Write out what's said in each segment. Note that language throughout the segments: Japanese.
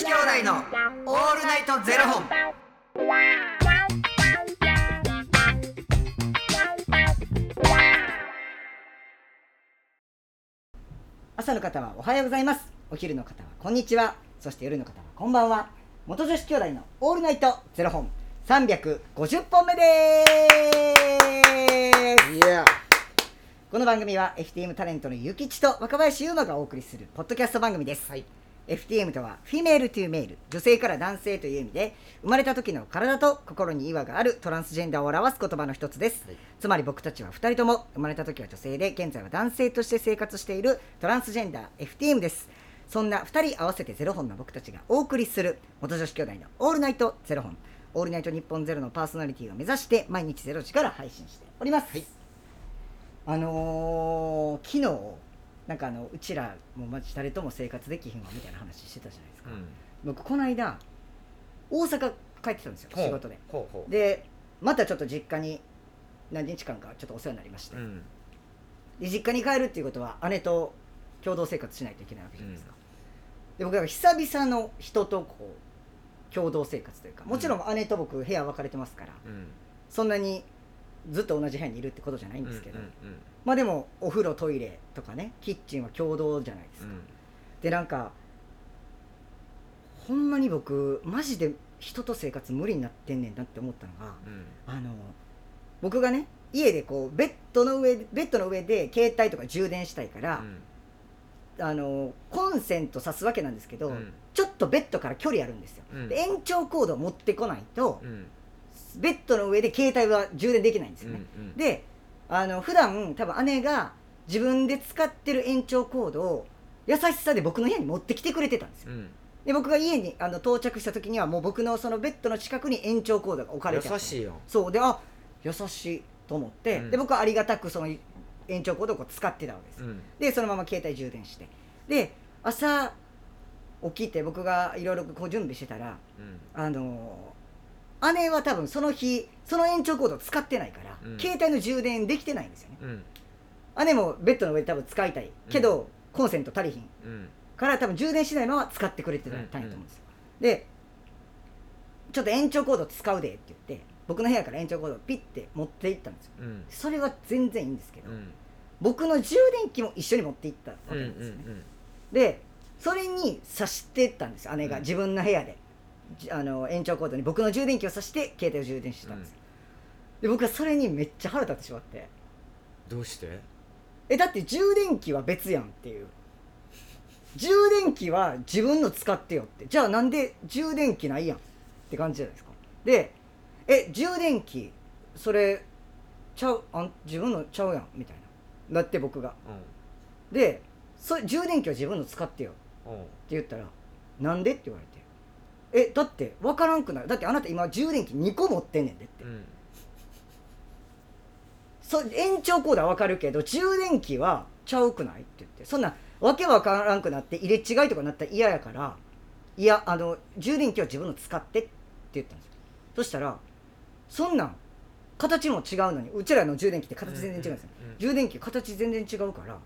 子兄弟のオールナイトゼロ本。朝の方はおはようございます。お昼の方はこんにちは。そして夜の方はこんばんは。元女子兄弟のオールナイトゼロ本。350本目です。いや。この番組は FTM タレントのゆきちと若林優馬がお送りするポッドキャスト番組です、FTM とは Female to Male 女性から男性という意味で生まれた時の体と心に違和があるトランスジェンダーを表す言葉の一つです、はい。つまり僕たちは2人とも生まれた時は女性で現在は男性として生活しているトランスジェンダー FTM です。そんな2人合わせてゼロ本の僕たちがお送りする元女子兄弟のオールナイトゼロ本。オールナイトニッポンゼロのパーソナリティを目指して毎日ゼロ時から配信しております、はい。あのー昨日なんかあのうちらもうマジ誰とも生活できひんわみたいな話してたじゃないですか、僕この間大阪帰ってたんですよ仕事で。でまたちょっと実家に何日間かちょっとお世話になりまして、ん。で実家に帰るっていうことは姉と共同生活しないといけないわけじゃないですか、で僕は久々の人とこう共同生活というかもちろん。姉と僕部屋分かれてますからうん。そんなにずっと同じ部屋にいるってことじゃないんですけど、うんうんまあでもお風呂トイレとかねキッチンは共同じゃないですか、でなんかほんまに僕マジで人と生活無理になってんねんなって思ったのがうん。あの僕がね家でこうベッドの上ベッドの上で携帯とか充電したいから、あのコンセント挿すわけなんですけど、うん。ちょっとベッドから距離あるんですよ、延長コードを持ってこないと、うん。ベッドの上で携帯は充電できないんですよね、うん。であの普段多分姉が自分で使ってる延長コードを優しさで僕の部屋に持ってきてくれてたんですようん。で僕が家にあの到着した時にはもう僕のそのベッドの近くに延長コードが置かれて優しいよ。そうであ優しいと思って、うんで僕はありがたくその延長コードをこう使ってたわけです、うん。でそのまま携帯充電してで朝起きて僕がいろいろこう準備してたらうん。あのー姉は多分その日その延長コードを使ってないから、うん携帯の充電できてないんですよねうん。姉もベッドの上で多分使いたいけど、コンセント足りひんうん。から多分充電しないまま使ってくれてたんやと思うんですよ、でちょっと延長コード使うでって言って僕の部屋から延長コードをピッて持って行ったんですようん。それは全然いいんですけど、うん。僕の充電器も一緒に持って行ったわけうん。なんですよね、うん。でそれに挿してったんですよ姉がうん自分の部屋で、じあの延長コードに僕の充電器を挿して携帯を充電してたんですよ、で僕はそれにめっちゃ腹立ってしまってどうして？えだって充電器は別やんっていう充電器は自分の使ってよってじゃあなんで充電器ないやんって感じじゃないですかでえ充電器それちゃうあん自分のちゃうやんみたいなだって僕がうでそれ充電器は自分の使ってよん。うん。って言ったら「なんで?」って言われて「えだって分からんくない。だってあなた今充電器2個持ってんねんで」って、うん。そ延長コードは分かるけど充電器はちゃうくない？って言って。そんなわけわからんくなって入れ違いとかなったら嫌やからいやあの充電器は自分の使ってって言ったんですよ。そしたらそんなん形も違うのにうちらの充電器って形全然違うんですよ、うんうんうん。充電器形全然違うから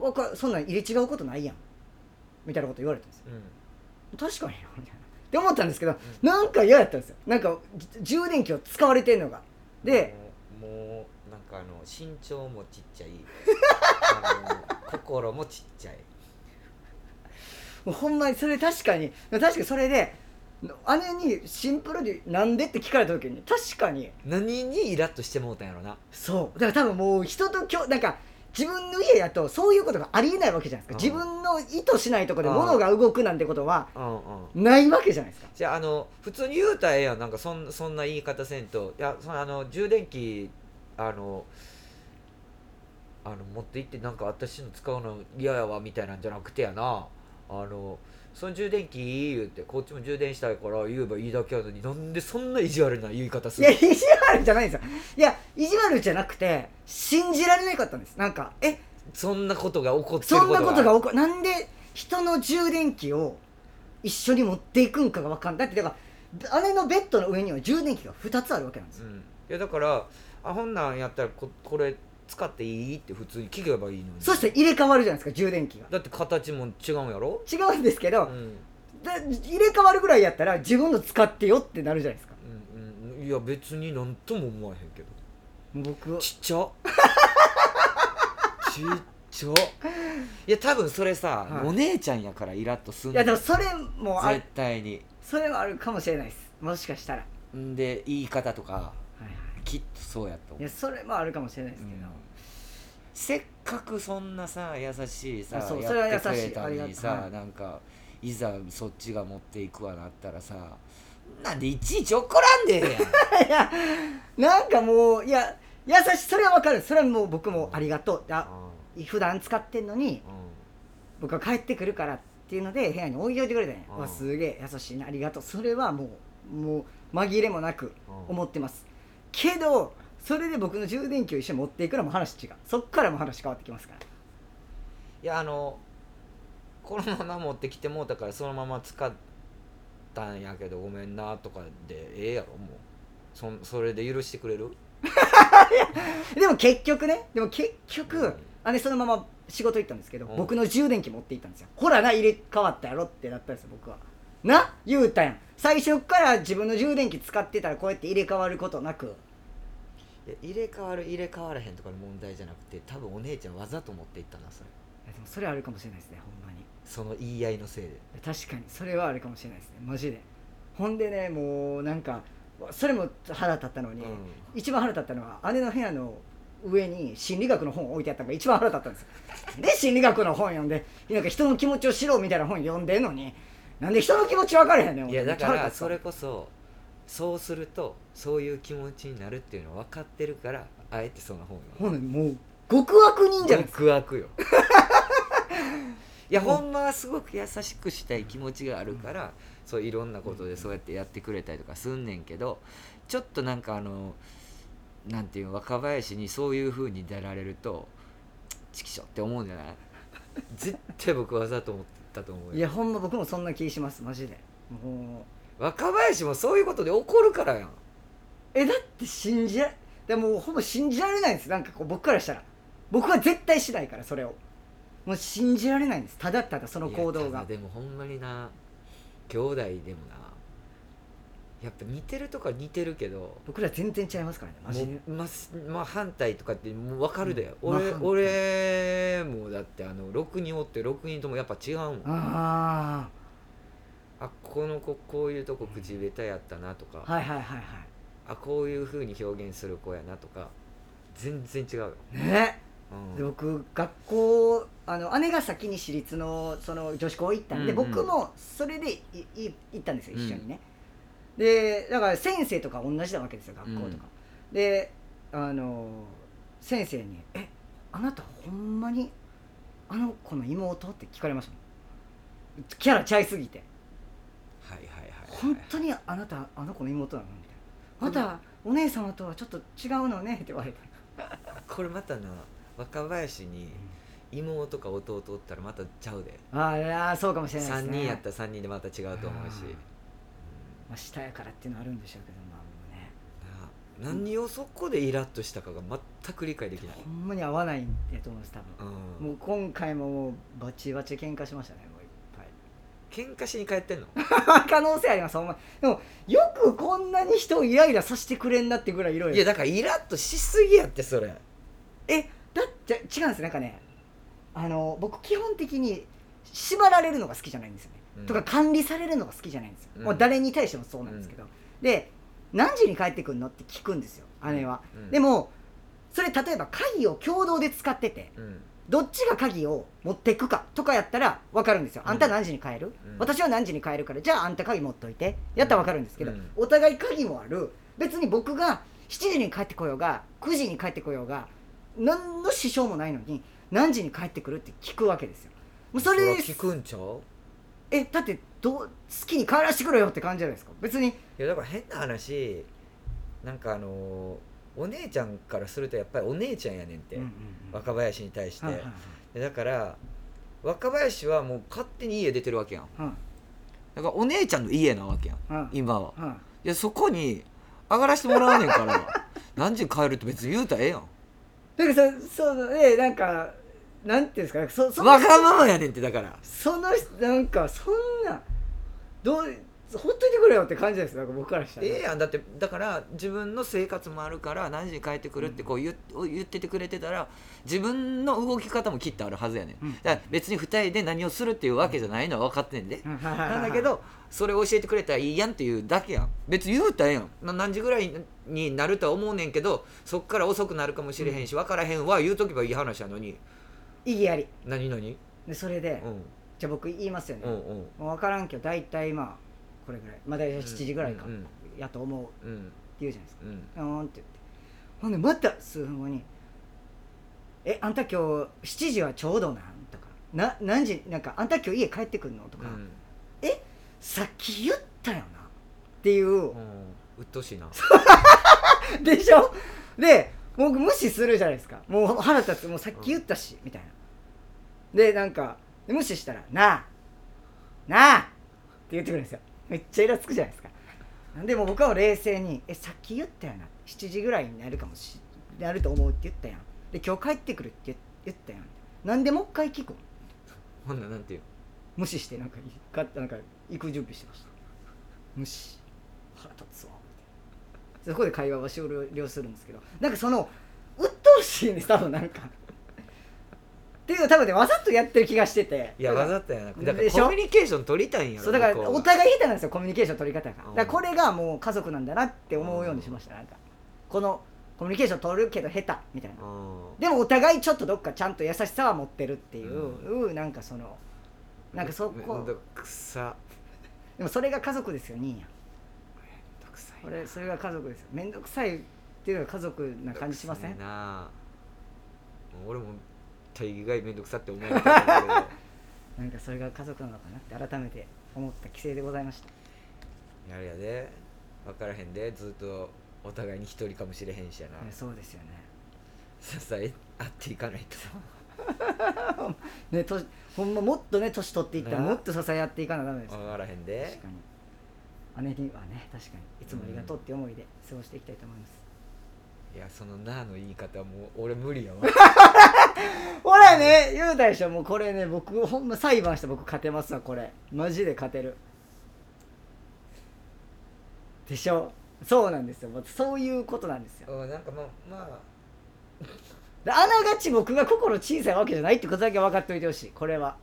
わかそんなん入れ違うことないやん。みたいなこと言われたんですよ。うん。確かになみたいなって思ったんですけど、なんか嫌やったんですよ。なんかじ充電器を使われてんのが。でもうなんかあの身長もちっちゃい。心もちっちゃい。もうほんまにそれ確かに確かにそれで姉にシンプルに「なんで?」って聞かれた時に確かに。何にイラッとしてもうたんやろな。そう。だから多分もう人ときょなんか自分の家やとそういうことがありえないわけじゃないですか。うん。自分の意図しないところでうん物が動くなんてことはないわけじゃないですか。じゃああの普通に言うたらええやん。なんかそんそんな言い方せんと。いやそのあの充電器あのあの持って行ってなんか私の使うの嫌やわみたいなんじゃなくてやなあのその充電器言うてこっちも充電したいから言えばいいだけやのになんでそんな意地悪な言い方するいや意地悪じゃないんですよ。いや意地悪じゃなくて信じられなかったんです。なんかえ？そんなことが起こってるそんなことが起起こるなんで人の充電器を一緒に持っていくんかが分かんない。だってだから姉のベッドの上には充電器が2つあるわけなんですよ。うん、いやだからあほんなんやったらここれ使っていいって普通に聞けばいいのに。そして入れ替わるじゃないですか充電器が。だって形も違うんやろ、違うんですけど、うん。だ入れ替わるぐらいやったら自分の使ってよってなるじゃないですか。うんうん。いや別になんとも思わへんけど。僕。ちっちゃ。ちっちゃ。いや多分それさ、はい。お姉ちゃんやからイラッとすんいのやでもそれもあ絶対に。それはあるかもしれないです。もしかしたら、はんで言い方とかきっとそうやとい、い思う。やそれもあるかもしれないですけど、せっかくそんなさ優しいさあそうやそれは優しいってくれたのにありさ、はい。なんかいざそっちが持っていくわなったらさなんでいちいち怒らんでええやん。いやなんかもういや優しいそれはわかる。それはもう僕もありがとう。あ普段使ってんのに僕は帰ってくるからっていうので部屋に置いといてくれたんや。うん。わすげえ優しいなありがとう。それはもうもう紛れもなくうん。思ってますけどそれで僕の充電器を一緒に持っていくのも話違う。そっからも話変わってきますから。いやあのこのまま持ってきてもうたからそのまま使ったんやけどごめんなとかでええやろもう。そんそれで許してくれる？でも結局ねでも結局、うん。姉そのまま仕事行ったんですけど、うん。僕の充電器持って行ったんですよ。ほらな入れ替わったやろってなったんですよ僕は。な言うたやん。最初から自分の充電器使ってたらこうやって入れ替わることなく入れ替わる入れ替わらへんとかの問題じゃなくて多分お姉ちゃんわざと持っていったなそれ。いやでもそれはあるかもしれないですねほんまに。その言い合いのせいで。確かにそれはあるかもしれないですねマジで。ほんでねもうなんかそれも腹立ったのに、うん。一番腹立ったのは姉の部屋の上に心理学の本置いてあったのが一番腹立ったんですよ。で心理学の本読んでなんか人の気持ちを知ろうみたいな本読んでんのになんで人の気持ち分かれへんねんいやだからそれれこそそうするとそういう気持ちになるっていうのは分かってるからあえてその本をほんでもう極悪人じゃないですか。極悪よ。いやほんまはすごく優しくしたい気持ちがあるから、そういろんなことでそうやってやってくれたりとかすんねんけどちょっとなんかあのなんていうの若林にそういう風に出られるとチキショって思うんじゃない？絶対僕わざと思ったと思うよ。いやほんま僕もそんな気しますマジで。もう若林もそういうことで怒るからやん。えだって信じられでもほぼ信じられないんです。なんかこう僕からしたら。僕は絶対しないからそれを。もう信じられないんです。ただただその行動が。いやただでもほんまにな。兄弟でもな。やっぱ似てるとか似てるけど。僕ら全然違いますからねマジで。もうままあ反対とかってもう分かるで、うん。俺まあ俺もだってあの6人おって6人ともやっぱ違うもん。ああこの子こういうとこ口下手やったなとか、あはいはいはいはあこういうふうに表現する子やなとか全然違うよ、いね？うん。で僕学校あの姉が先に私立のその女子校行ったんで、うんうん。僕もそれでいい行ったんですよ一緒にね、でだから先生とか同じなわけですよ学校とか、であの先生に「えあなたほんまにあの子の妹?」って聞かれましたキャラちゃいすぎてはいはいはい、はい、本当にあなたあの子の妹なの？みたいな「またお姉様とはちょっと違うのね」って言われて これまたな若林に妹か弟おったらまたちゃうで。ああそうかもしれないです3ね人やったら3人でまた違うと思うし。まあ、下やからっていうのはあるんでしょうけどまあもうね。な何をそこでイラッとしたかが全く理解できない、ほんまに合わないんやと思うんです多分。うん、もう今回ももうバチバチ喧嘩しましたね喧嘩しに帰ってんの？可能性あります。ほんま。でもよくこんなに人をイライラさせてくれんなってぐらいいろいろいやだからイラッとしすぎやってそれ。えだって違うんですなんかねあの僕基本的に縛られるのが好きじゃないんですよね、うん。とか管理されるのが好きじゃないんですよ、うん。もう誰に対してもそうなんですけど、で何時に帰ってくるのって聞くんですよ。姉は、うん。でもそれ例えば鍵を共同で使ってて。うんどっちが鍵を持っていくかとかやったら分かるんですよ、うん。あんた何時に帰る、うん。私は何時に帰るから。じゃああんた鍵持っといて。やったら分かるんですけど、うん。お互い鍵もある。別に僕が7時に帰ってこようが9時に帰ってこようが何の支障もないのに何時に帰ってくるって聞くわけですよ。もうそれ聞くんちゃう？えだってどう好きに帰らせてくれよって感じじゃないですか。別に。いやだから変な話なんかあのーお姉ちゃんからするとやっぱりお姉ちゃんやねんって、うんうんうん。若林に対して、はいはいはい。でだから若林はもう勝手に家出てるわけやん。はい。だからお姉ちゃんの家なわけやん。はい。今は。はい。いやそこに上がらせてもらわねんから。何時に帰るって別に言うたらええやん。だからそそうねなんかなんていうんですかそそのわがままやねんってだから。その人なんかそんなどうほっといてくれよって感じです。なんか僕からしたら。ええやん。だってだから自分の生活もあるから何時に帰ってくるってこう言っ言っててくれてたら自分の動き方もきっとあるはずやねん、うん。だから別に2人で何をするっていうわけじゃないのは分かってんで、うん。なんだけどそれを教えてくれたらいいやんっていうだけやん。別に言うたらええやん。な何時ぐらいになるとは思うねんけどそっから遅くなるかもしれへんし分からへんは言うとけばいい話やのに。意義あり。何何？でそれで、うん。じゃあ僕言いますよね、うんうん。分からんけど大体まあこれぐらい。まあ大体7時ぐらいか、うん。やと思う。ってうん。言うじゃないですか。うん。って言って。ほんでまた数分後に「えあんた今日7時はちょうどなん?」とか「な何時？なんかあんた今日家帰ってくんの?」とか、うんさっき言ったよな。っていう。うん。うっとうしいな。でしょ？で僕無視するじゃないですか。もう腹立つ。もうさっき言ったし、みたいな。でなんか無視したら「なあ。なあ!」って言ってくるんですよめっちゃイラつくじゃないですか。でも僕は冷静に「えさっき言ったよな。7時ぐらいになるかもしなると思うって言ったやん。で今日帰ってくるって言言ったやん。なんでもう一回聞くんほんならなんていう？無視してなんかかなんか行く準備してました。無視。腹立つわ。そこで会話は終了するんですけど。なんかその鬱陶しいんです多分なんかっていうの多分ねわざとやってる気がしてて。いやわざとやな。くだからコミュニケーション取りたいんやろそうだからお互い下手なんですよコミュニケーション取り方が。だうん。からこれがもう家族なんだなって思うようにしましたなんか。このコミュニケーション取るけど下手みたいな。うん。でもお互いちょっとどっかちゃんと優しさは持ってるっていう、なんかそのなんかそこ。めんどくさ。でもそれが家族ですよ兄やん。めんどくさいこれそれが家族ですよ。面倒くさいっていうのが家族な感じしません？めどくさいな。もう俺も大概めんどくさって思えなかったんだなんかそれが家族なのかなって改めて思った規制でございました。けどやるやで。分からへんで。ずっとお互いに一人かもしれへんしやな。ねそうですよね。支え合っていかないと。ねとほんまもっとね年取っていったらなあ。もっと支え合っていかなダメです分からへんで。確かに。姉にはね確かに。いつもありがとうって思いで過ごしていきたいと思います、いやその「な」の言い方はもう俺無理やわ ほらね言うたでしょ。もうこれね僕ほんま裁判して僕勝てますわこれ。マジで勝てる。でしょ？そうなんですよ。そういうことなんですよ。うんなんかまあまあ。であながち僕が心小さいわけじゃないってことだけ分かっておいてほしい。これは。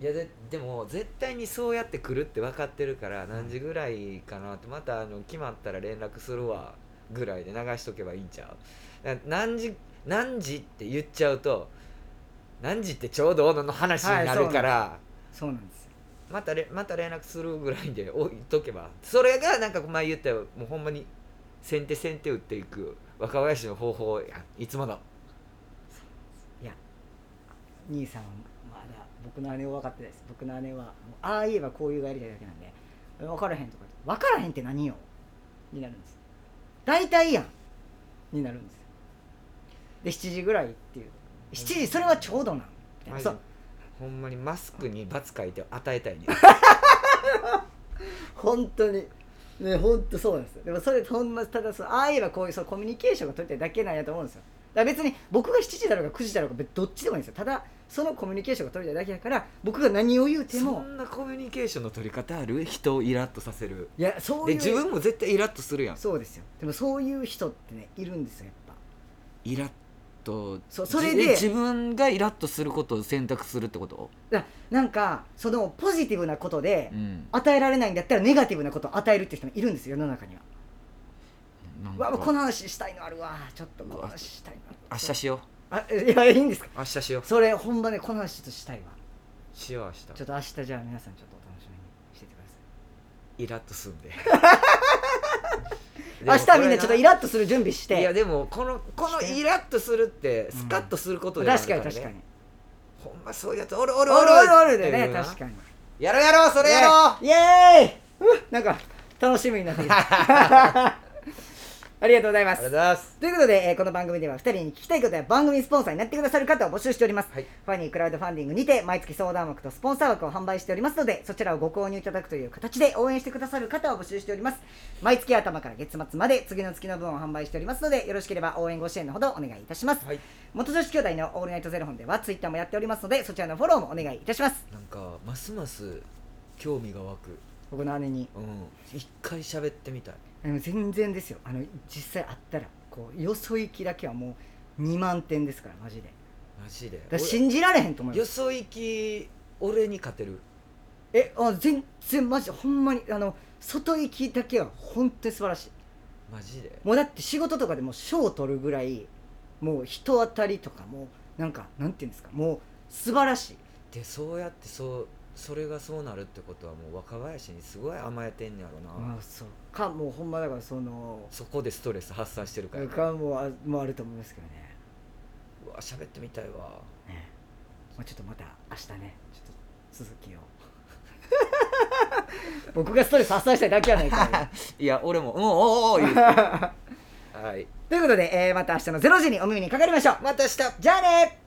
いやででも絶対にそうやって来るって分かってるから何時ぐらいかなってまたあの決まったら連絡するわぐらいで流しとけばいいんちゃう？何時何時って言っちゃうと何時ってちょうどの話になるから、そうなんです。よ。またれまた連絡するぐらいで置いとけばそれがなんか前言ったよもうほんまに先手先手打っていく若林の方法やん。いつものいや兄さんはまだ僕の姉を分かってないです。僕の姉はああ言えばこういうがやりたいだけなんで分からへんとか分からへんって何よ？になるんです。大体やん。になるんです。よで7時ぐらいっていう。7時それはちょうどなそう。ほんまにマスクに罰書いて与えたいね。本当に。ね本当そうなんですよ。でもそれほんまただそうああ言えばこういうそうコミュニケーションが取りたいだけなんやと思うんですよ。だから別に僕が7時だろうが9時だろうが別にどっちでもいいんですよ。ただそのコミュニケーションが取りたいだけやから僕が何を言うてそもんなコミュニケーションの取り方ある？人をイラッとさせる。いやそういうで自分も絶対イラッとするやん。そうですよ。でもそういう人ってねいるんですよやっぱ。イラッとそうそれでじ自分がイラッとすることを選択するってこと？だなんかそのポジティブなことでうん。与えられないんだったらネガティブなことを与えるっていう人もいるんですよ世の中には。なんうわこかの話したいのあるわ。ちょっとこの話したいな明日しよあいやいいんですか？う明日しよう。それほんまねこの話ちょっとしたいわ。しよう明日。ちょっと明日じゃあ皆さんちょっとお楽しみにしててくださイラッとすんで。い明日みんなちょっとイラッとする準備して。いやでもこのこのイラッとするってスカッとすることで確からね。かに確かに。ほんまそういうやつおるおるおるおるおるでね確かにやろうやろうそれやろうイエーイなんか楽しみになってきたありがとうございます。ということで、えーこの番組では2人に聞きたいことや番組スポンサーになってくださる方を募集しております、はい。ファニークラウドファンディングにて毎月相談枠とスポンサー枠を販売しておりますのでそちらをご購入いただくという形で応援してくださる方を募集しております。毎月頭から月末まで次の月の分を販売しておりますのでよろしければ応援ご支援のほどお願いいたします、はい。元女子兄弟のオールナイトゼロ本ではツイッターもやっておりますのでそちらのフォローもお願いいたします。なんかますます興味が湧く僕の姉に。うん。一回喋ってみたい。でも全然ですよ。あの実際会ったらこうよそ行きだけはもう2万点ですからマジで。マジで。だから信じられへんと思います。よそ行き俺に勝てる？えあ全然マジほんまにあの外行きだけは本当に素晴らしい。マジで？もうだって仕事とかでも賞を取るぐらいもう人当たりとかもなんかなんていうんですかもう素晴らしい。でそうやってそうそれがそうなるってことはもう若林にすごい甘えてんねやろな、あそう。かもうほんまだからそのそこでストレス発散してるから。かもうあもうあると思いますけどね。うわ喋ってみたいわ。ね。まあ、ちょっとまた明日ね。ちょっと続きを。僕がストレス発散したいだけやないか。い いや俺も「うんおおお」言うて。はい。ということで、えーまた明日の0時にお耳にかかりましょう。また明日。じゃあね